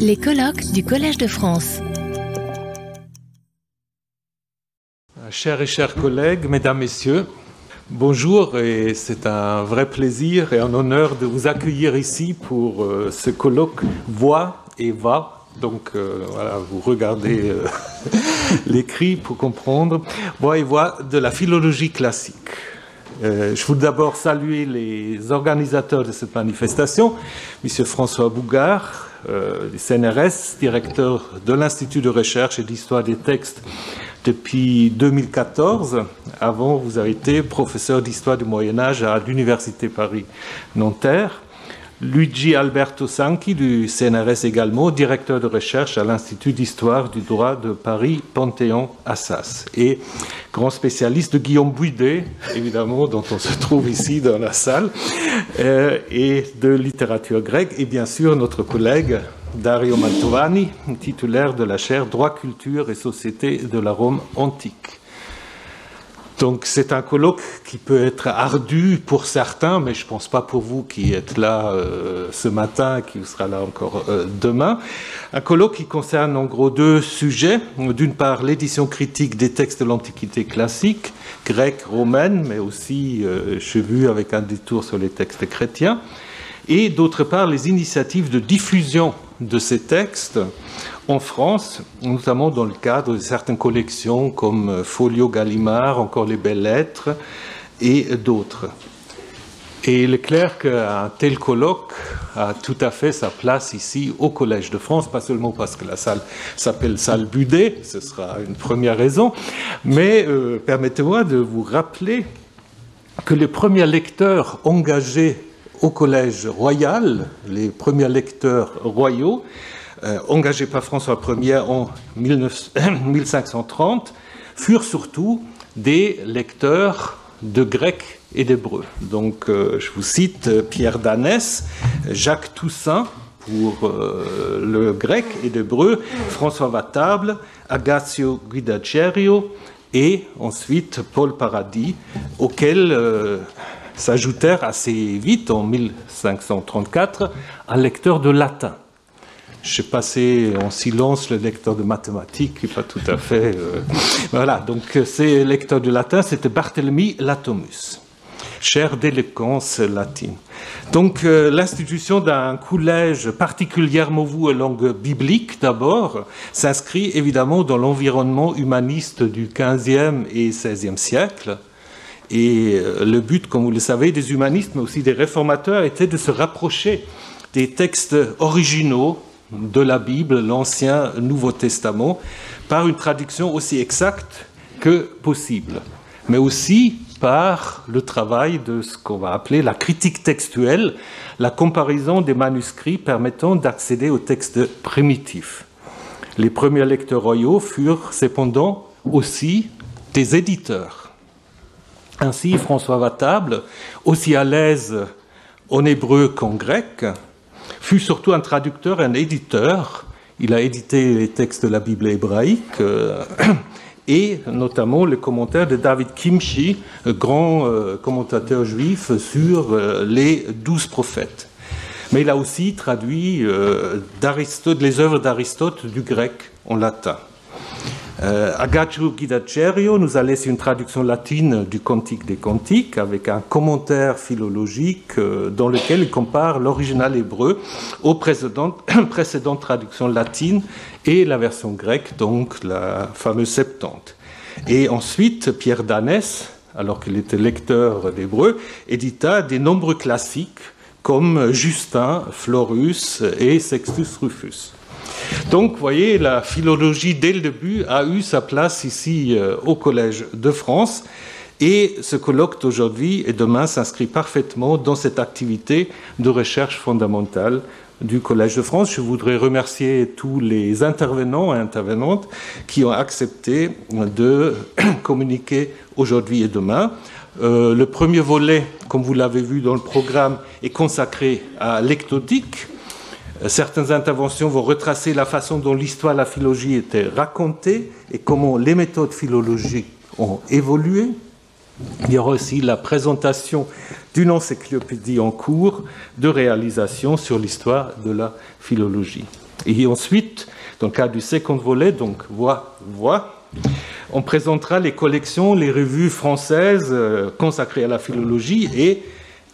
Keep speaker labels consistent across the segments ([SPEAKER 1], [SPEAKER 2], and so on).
[SPEAKER 1] Les colloques du Collège de France.
[SPEAKER 2] Chers et chers collègues, mesdames, messieurs, bonjour et c'est un vrai plaisir et un honneur de vous accueillir ici pour euh, ce colloque Voix et Va. Donc euh, voilà, vous regardez euh, l'écrit pour comprendre. Voix et Voix de la philologie classique. je voudrais d'abord saluer les organisateurs de cette manifestation, M. François Bougard, CNRS, directeur de l'Institut de recherche et d'histoire des textes depuis 2014. Avant, vous avez été professeur d'histoire du Moyen Âge à l'Université Paris-Nanterre. Luigi Alberto Sanchi du CNRS également, directeur de recherche à l'Institut d'histoire du droit de Paris Panthéon-Assas et grand spécialiste de Guillaume Bouidet, évidemment, dont on se trouve ici dans la salle, euh, et de littérature grecque, et bien sûr notre collègue Dario Mantovani, titulaire de la chaire Droit, culture et société de la Rome antique. Donc c'est un colloque qui peut être ardu pour certains, mais je ne pense pas pour vous qui êtes là euh, ce matin, qui sera là encore euh, demain. Un colloque qui concerne en gros deux sujets. D'une part, l'édition critique des textes de l'Antiquité classique, grecque, romaine, mais aussi euh, chevue avec un détour sur les textes chrétiens. Et d'autre part, les initiatives de diffusion de ces textes en France, notamment dans le cadre de certaines collections comme Folio Gallimard, encore les belles lettres et d'autres. Et il est clair qu'un tel colloque a tout à fait sa place ici au Collège de France, pas seulement parce que la salle s'appelle salle Budet, ce sera une première raison, mais euh, permettez-moi de vous rappeler que les premiers lecteurs engagés au Collège royal, les premiers lecteurs royaux, euh, engagés par François Ier en 1530, furent surtout des lecteurs de grec et d'hébreu. Donc, euh, je vous cite euh, Pierre Danès, Jacques Toussaint pour le grec et l'hébreu, François Vatable, Agatio Guidacerio et ensuite Paul Paradis, auquel s'ajoutèrent assez vite, en 1534, un lecteur de latin. J'ai passé en silence le lecteur de mathématiques, pas tout à fait. Euh, voilà, donc ces lecteurs de latin, c'était Barthélemy Latomus, cher d'éloquence latine. Donc euh, l'institution d'un collège particulièrement voué aux langues bibliques, d'abord, s'inscrit évidemment dans l'environnement humaniste du XVe et XVIe siècle et euh, le but, comme vous le savez, des humanistes, mais aussi des réformateurs, était de se rapprocher des textes originaux de la Bible, l'Ancien Nouveau Testament, par une traduction aussi exacte que possible, mais aussi par le travail de ce qu'on va appeler la critique textuelle, la comparaison des manuscrits permettant d'accéder aux textes primitifs. Les premiers lecteurs royaux furent cependant aussi des éditeurs ainsi, François Vatable, aussi à l'aise en hébreu qu'en grec, fut surtout un traducteur et un éditeur. Il a édité les textes de la Bible hébraïque euh, et notamment le commentaire de David Kimchi, grand euh, commentateur juif sur euh, les douze prophètes. Mais il a aussi traduit les œuvres d'Aristote du grec en latin. Euh, nous a laissé une traduction latine du Cantique des Cantiques avec un commentaire philologique euh, dans lequel il compare l'original hébreu aux précédentes, précédentes traductions latines et la version grecque, donc la fameuse Septante. Et ensuite, Pierre Danès, alors qu'il était lecteur d'hébreu, édita des nombreux classiques comme Justin, Florus et Sextus Rufus. Donc, vous voyez, la philologie, dès le début, a eu sa place ici euh, au Collège de France. Et ce colloque d'aujourd'hui et demain s'inscrit parfaitement dans cette activité de recherche fondamentale du Collège de France. Je voudrais remercier tous les intervenants et intervenantes qui ont accepté de communiquer aujourd'hui et demain. Euh, le premier volet, comme vous l'avez vu dans le programme, est consacré à l'ectotique, certaines interventions vont retracer la façon dont l'histoire de la philologie était racontée et comment les méthodes philologiques ont évolué. Il y aura aussi la présentation d'une encyclopédie en cours de réalisation sur l'histoire de la philologie. Et ensuite, dans le cadre du second volet, donc voix, voix, on présentera les collections, les revues françaises euh, consacrées à la philologie et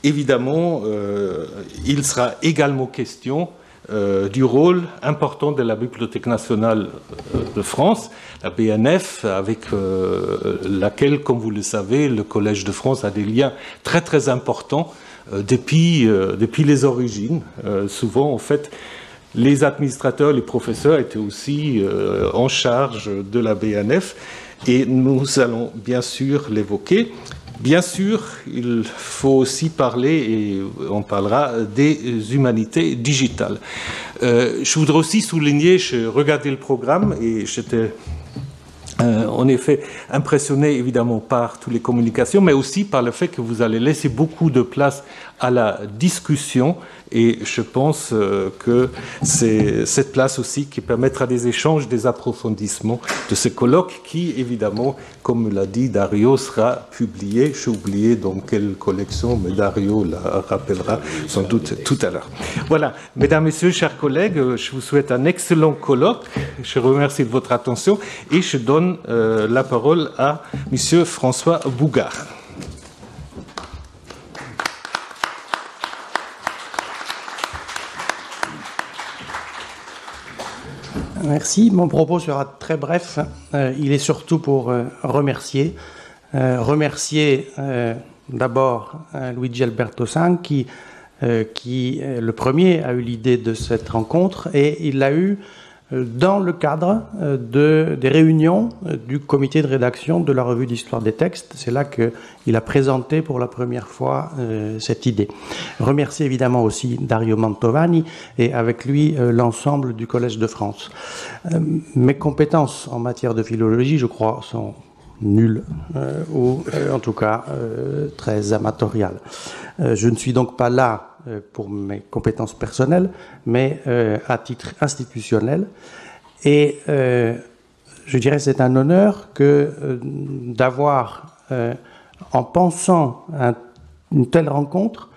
[SPEAKER 2] évidemment, euh, il sera également question euh, du rôle important de la Bibliothèque nationale euh, de France, la BNF, avec euh, laquelle, comme vous le savez, le Collège de France a des liens très très importants depuis, depuis les origines. souvent, en fait, les administrateurs, les professeurs étaient aussi en charge de la BNF et nous allons bien sûr l'évoquer. Bien sûr, il faut aussi parler, et on parlera, des humanités digitales. Euh, je voudrais aussi souligner, je regardais le programme et j'étais euh, en effet impressionné évidemment par toutes les communications, mais aussi par le fait que vous allez laisser beaucoup de place à la discussion et je pense euh, que c'est cette place aussi qui permettra des échanges, des approfondissements de ce colloque qui, évidemment, comme l'a dit Dario, sera publié. J'ai oublié dans quelle collection, mais Dario la rappellera sans doute tout à l'heure. Voilà, mesdames, messieurs, chers collègues, je vous souhaite un excellent colloque. Je remercie de votre attention et je donne euh, la parole à Monsieur François Bougard.
[SPEAKER 3] Merci. Mon propos sera très bref. Euh, il est surtout pour euh, remercier. Euh, remercier d'abord Luigi Alberto San qui, qui le premier a eu l'idée de cette rencontre et il l'a eu dans le cadre euh, de, des réunions euh, du comité de rédaction de la revue d'histoire des textes. C'est là qu'il a présenté pour la première fois euh, cette idée. Remercier évidemment aussi Dario Mantovani et avec lui l'ensemble du Collège de France. mes compétences en matière de philologie, je crois, sont nulles ou en tout cas très amatoriales. je ne suis donc pas là euh, pour mes compétences personnelles, mais euh, à titre institutionnel. Et euh, je dirais c'est un honneur que d'avoir, en pensant à une telle rencontre,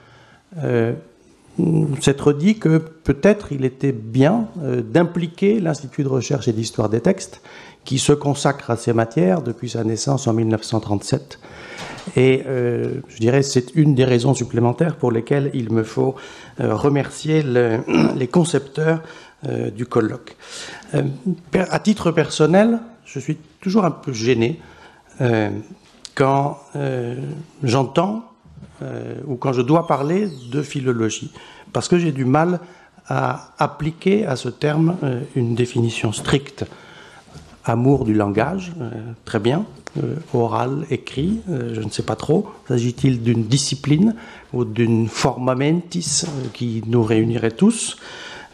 [SPEAKER 3] s'être dit que peut-être il était bien d'impliquer l'Institut de recherche et d'histoire des textes, qui se consacre à ces matières depuis sa naissance en 1937 et euh, je dirais c'est une des raisons supplémentaires pour lesquelles il me faut euh, remercier les concepteurs euh, du colloque. à titre personnel, je suis toujours un peu gêné quand j'entends ou quand je dois parler de philologie, parce que j'ai du mal à appliquer à ce terme une définition stricte. Amour du langage, très bien, euh, oral, écrit, euh, je ne sais pas trop. S'agit-il d'une discipline ou d'une forma mentis euh, qui nous réunirait tous?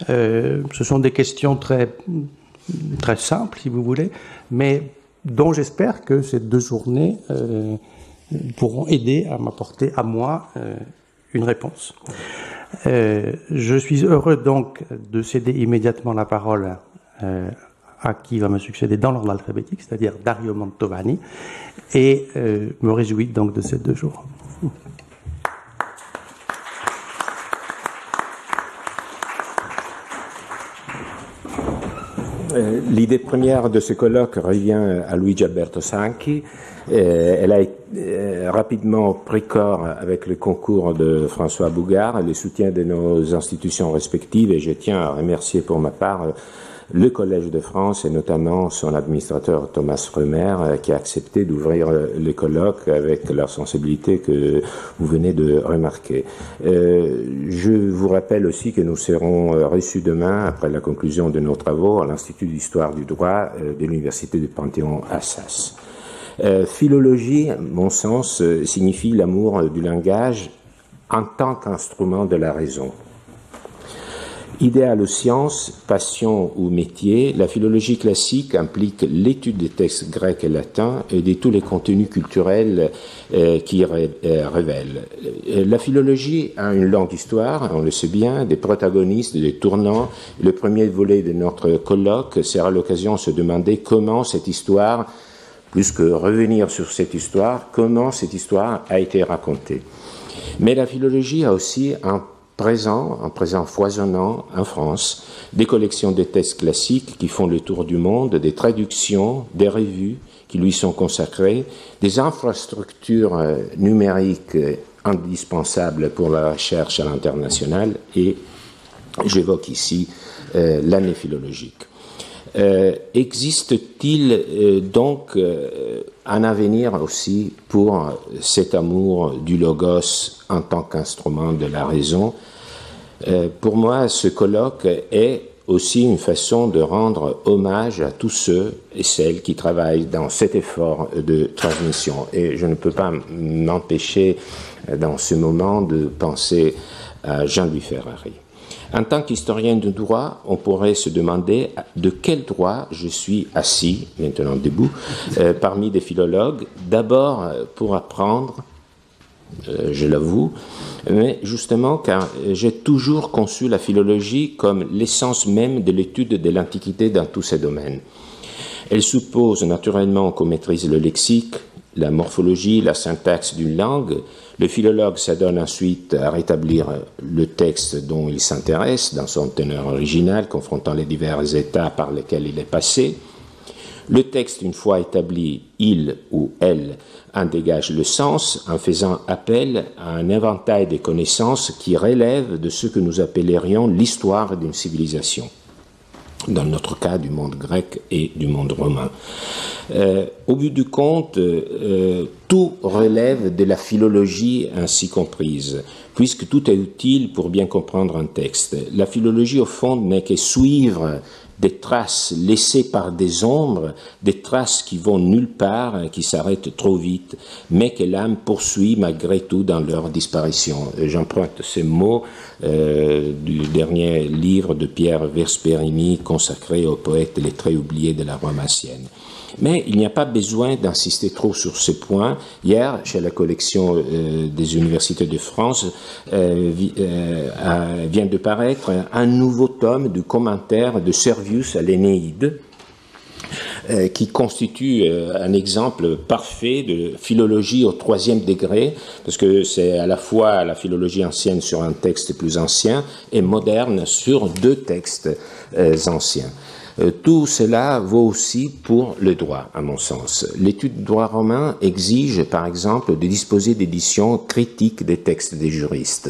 [SPEAKER 3] Ce sont des questions très, très simples, si vous voulez, mais dont j'espère que ces deux journées pourront aider à m'apporter à moi une réponse. je suis heureux donc de céder immédiatement la parole à qui va me succéder dans l'ordre alphabétique, c'est-à-dire Dario Mantovani, et euh, me réjouis donc de ces deux jours.
[SPEAKER 4] L'idée première de ce colloque revient à Luigi Alberto Sanchi. Euh, elle a rapidement pris corps avec le concours de François Bougard et le soutien de nos institutions respectives et je tiens à remercier pour ma part le Collège de France et notamment son administrateur Thomas Remer euh, qui a accepté d'ouvrir euh, les colloques avec leur sensibilité que vous venez de remarquer. Euh, je vous rappelle aussi que nous serons reçus demain, après la conclusion de nos travaux, à l'Institut d'histoire du droit de l'Université de Panthéon-Assas. philologie, mon sens, signifie l'amour du langage en tant qu'instrument de la raison. Idéal aux sciences, passion ou métier, la philologie classique implique l'étude des textes grecs et latins et de tous les contenus culturels euh, qui euh, révèlent. Euh, la philologie a une longue histoire, on le sait bien, des protagonistes, des tournants. Le premier volet de notre colloque sera l'occasion de se demander comment cette histoire, plus que revenir sur cette histoire, comment cette histoire a été racontée. Mais la philologie a aussi un présent, un présent foisonnant en France, des collections de textes classiques qui font le tour du monde, des traductions, des revues qui lui sont consacrées, des infrastructures euh, numériques euh, indispensables pour la recherche à l'international et j'évoque ici euh, l'année philologique. Existe-t-il donc un avenir aussi pour cet amour du logos en tant qu'instrument de la raison Pour moi, ce colloque est aussi une façon de rendre hommage à tous ceux et celles qui travaillent dans cet effort de transmission. Et je ne peux pas m'empêcher dans ce moment de penser à Jean-Louis Ferrari. En tant qu'historien de droit, on pourrait se demander de quel droit je suis assis, maintenant debout, euh, parmi des philologues, d'abord pour apprendre euh, je l'avoue, mais justement car j'ai toujours conçu la philologie comme l'essence même de l'étude de l'Antiquité dans tous ces domaines. Elle suppose naturellement qu'on maîtrise le lexique, la morphologie, la syntaxe d'une langue. Le philologue s'adonne ensuite à rétablir le texte dont il s'intéresse dans son teneur original, confrontant les divers états par lesquels il est passé. Le texte, une fois établi, il ou elle en dégage le sens en faisant appel à un éventail de connaissances qui relèvent de ce que nous appellerions l'histoire d'une civilisation dans notre cas du monde grec et du monde romain. Euh, au bout du compte, euh, tout relève de la philologie ainsi comprise, puisque tout est utile pour bien comprendre un texte. La philologie, au fond, n'est que suivre des traces laissées par des ombres, des traces qui vont nulle part, qui s'arrêtent trop vite, mais que l'âme poursuit malgré tout dans leur disparition. J'emprunte ces mots euh, du dernier livre de Pierre Versperini consacré aux poètes lettrés oubliés de la Rome ancienne. Mais il n'y a pas besoin d'insister trop sur ce point. Hier, chez la collection euh, des universités de France, euh, euh, vient de paraître un nouveau tome du commentaire de Servius à l'Énéide, qui constitue un exemple parfait de philologie au troisième degré, parce que c'est à la fois la philologie ancienne sur un texte plus ancien et moderne sur deux textes anciens. Euh, tout cela vaut aussi pour le droit, à mon sens. L'étude du droit romain exige, par exemple, de disposer d'éditions critiques des textes des juristes.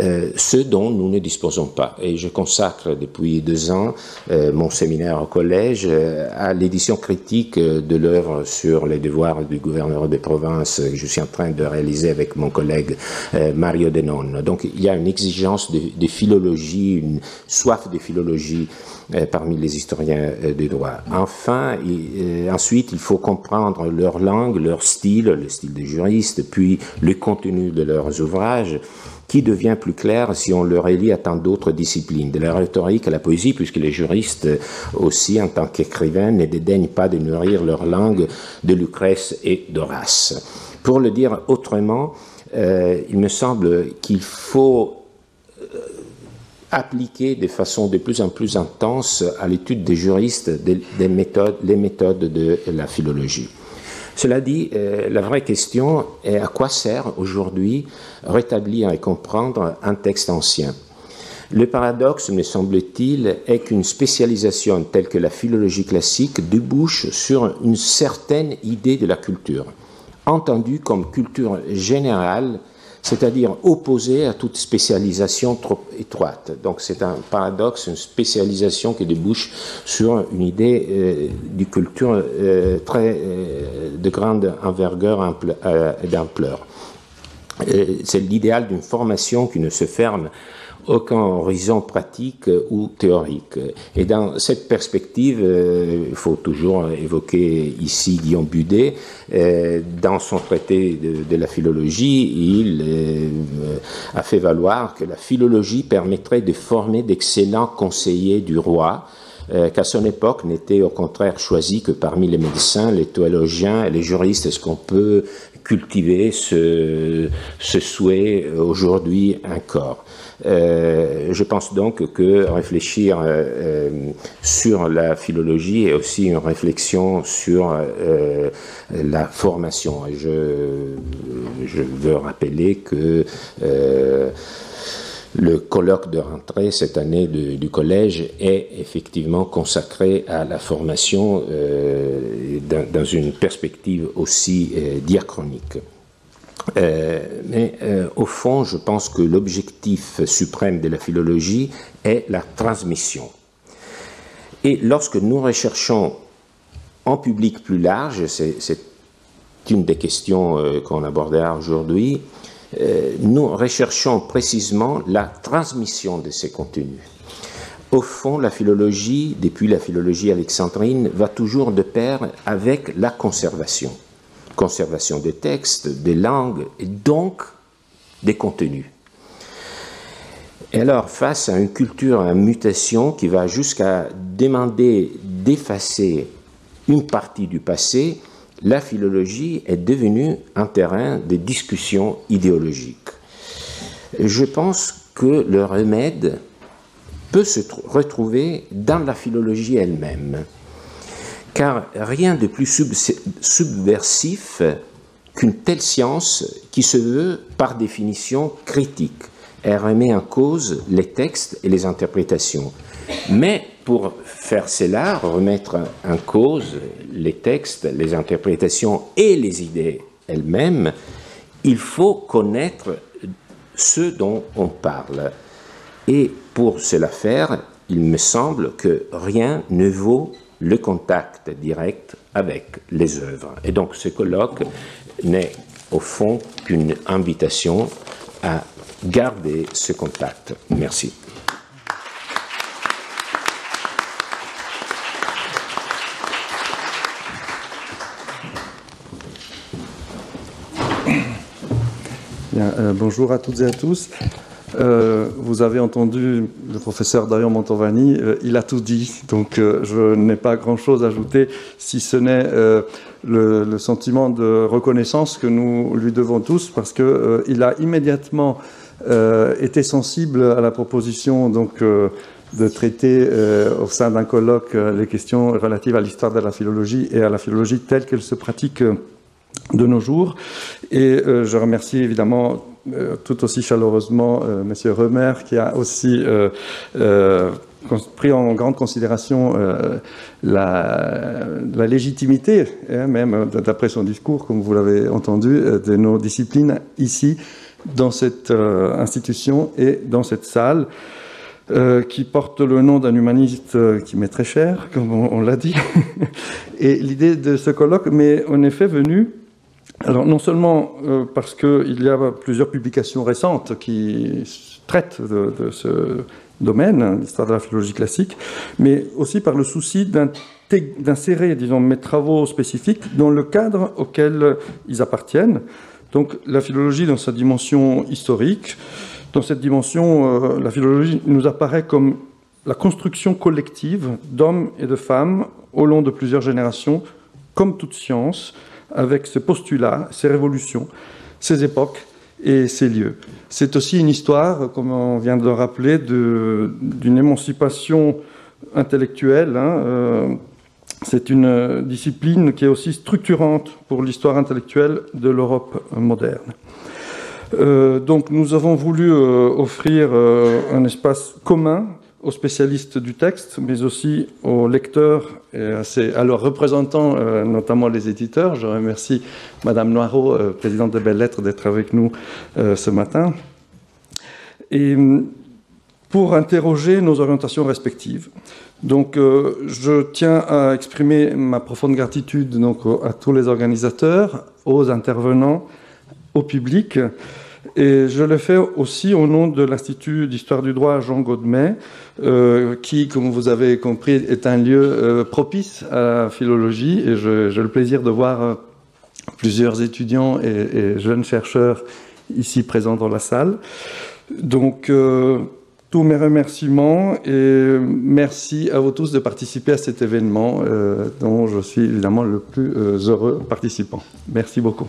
[SPEAKER 4] Euh, ce dont nous ne disposons pas. Et je consacre depuis deux ans euh, mon séminaire au collège à l'édition critique de l'œuvre sur les devoirs du gouverneur de province que je suis en train de réaliser avec mon collègue Mario Denon. Donc il y a une exigence de, philologie, une soif de philologie euh, parmi les historiens euh, du droit. Enfin, euh, ensuite, il faut comprendre leur langue, leur style, le style des juristes, puis le contenu de leurs ouvrages qui devient plus clair si on le relie à tant d'autres disciplines, de la rhétorique à la poésie, puisque les juristes aussi, en tant qu'écrivains, ne dédaignent pas de nourrir leur langue de Lucrèce et d'Horace. Pour le dire autrement, il me semble qu'il faut appliquer de façon de plus en plus intense à l'étude des juristes les méthodes de la philologie. Cela dit, euh, la vraie question est à quoi sert aujourd'hui rétablir et comprendre un texte ancien? Le paradoxe, me semble-t-il, est qu'une spécialisation telle que la philologie classique débouche sur une certaine idée de la culture, entendue comme culture générale c'est-à-dire opposé à toute spécialisation trop étroite. Donc c'est un paradoxe, une spécialisation qui débouche sur une idée euh, du culture euh, très euh, de grande envergure et d'ampleur. C'est l'idéal d'une formation qui ne se ferme aucun horizon pratique ou théorique. Et dans cette perspective, euh, il faut toujours évoquer ici Guillaume Budet. Euh, dans son traité de, la philologie, il euh, a fait valoir que la philologie permettrait de former d'excellents conseillers du roi, qu'à son époque n'était au contraire choisi que parmi les médecins, les théologiens et les juristes, ce qu'on peut cultiver ce, souhait aujourd'hui encore. Euh, je pense donc que réfléchir euh, sur la philologie est aussi une réflexion sur euh, la formation. Je, veux rappeler que le colloque de rentrée cette année du collège est effectivement consacré à la formation dans, une perspective aussi diachronique. Euh, mais euh, au fond, je pense que l'objectif suprême de la philologie est la transmission. Et lorsque nous recherchons en public plus large, c'est une des questions euh, qu'on abordera aujourd'hui, nous recherchons précisément la transmission de ces contenus. Au fond, la philologie, depuis la philologie alexandrine, va toujours de pair avec la conservation conservation des textes, des langues et donc des contenus. Et alors, face à une culture en mutation qui va jusqu'à demander d'effacer une partie du passé, la philologie est devenue un terrain de discussion idéologique. Je pense que le remède peut se retrouver dans la philologie elle-même car rien de plus subversif qu'une telle science qui se veut par définition critique. Elle remet en cause les textes et les interprétations. Mais pour faire cela, remettre en cause les textes, les interprétations et les idées elles-mêmes, il faut connaître ce dont on parle. Et pour cela faire, il me semble que rien ne vaut le contact direct avec les œuvres. Et donc ce colloque n'est au fond qu'une invitation à garder ce contact. Merci.
[SPEAKER 5] Euh, bonjour à toutes et à tous. Euh, vous avez entendu le professeur Dario Montovani, euh, il a tout dit, donc euh, je n'ai pas grand-chose à ajouter, si ce n'est le, le, sentiment de reconnaissance que nous lui devons tous, parce qu'il a immédiatement été sensible à la proposition donc, de traiter au sein d'un colloque les questions relatives à l'histoire de la philologie et à la philologie telle qu'elle se pratique de nos jours. Et je remercie évidemment euh, tout aussi chaleureusement euh, Monsieur Remer, qui a aussi euh, pris en grande considération la, légitimité, hein, même d'après son discours, comme vous l'avez entendu, de nos disciplines ici, dans cette institution et dans cette salle. qui porte le nom d'un humaniste qui m'est très cher, comme on, l'a dit. et l'idée de ce colloque m'est en effet venue alors non seulement euh, parce qu'il y a plusieurs publications récentes qui traitent de, ce domaine, l'histoire de la philologie classique, mais aussi par le souci d'insérer, disons, mes travaux spécifiques dans le cadre auquel ils appartiennent. Donc la philologie dans sa dimension historique, dans cette dimension, euh, la philologie nous apparaît comme la construction collective d'hommes et de femmes au long de plusieurs générations, comme toute science, avec ces postulats, ces révolutions, ces époques et ces lieux. C'est aussi une histoire, comme on vient de le rappeler, d'une émancipation intellectuelle. Hein, euh, c'est une discipline qui est aussi structurante pour l'histoire intellectuelle de l'Europe moderne. Euh, donc nous avons voulu euh, offrir un espace commun aux spécialistes du texte, mais aussi aux lecteurs et à, leurs représentants, euh, notamment les éditeurs. Je remercie Madame Noireau, euh, présidente de Belles Lettres, d'être avec nous euh, ce matin. Et pour interroger nos orientations respectives. Donc, je tiens à exprimer ma profonde gratitude donc, à tous les organisateurs, aux intervenants, au public. Et je le fais aussi au nom de l'Institut d'histoire du droit Jean Godmet, euh, qui, comme vous avez compris, est un lieu euh, propice à la philologie. Et j'ai le plaisir de voir euh, plusieurs étudiants et, jeunes chercheurs ici présents dans la salle. Donc, tous mes remerciements et merci à vous tous de participer à cet événement dont je suis évidemment le plus heureux participant. Merci beaucoup.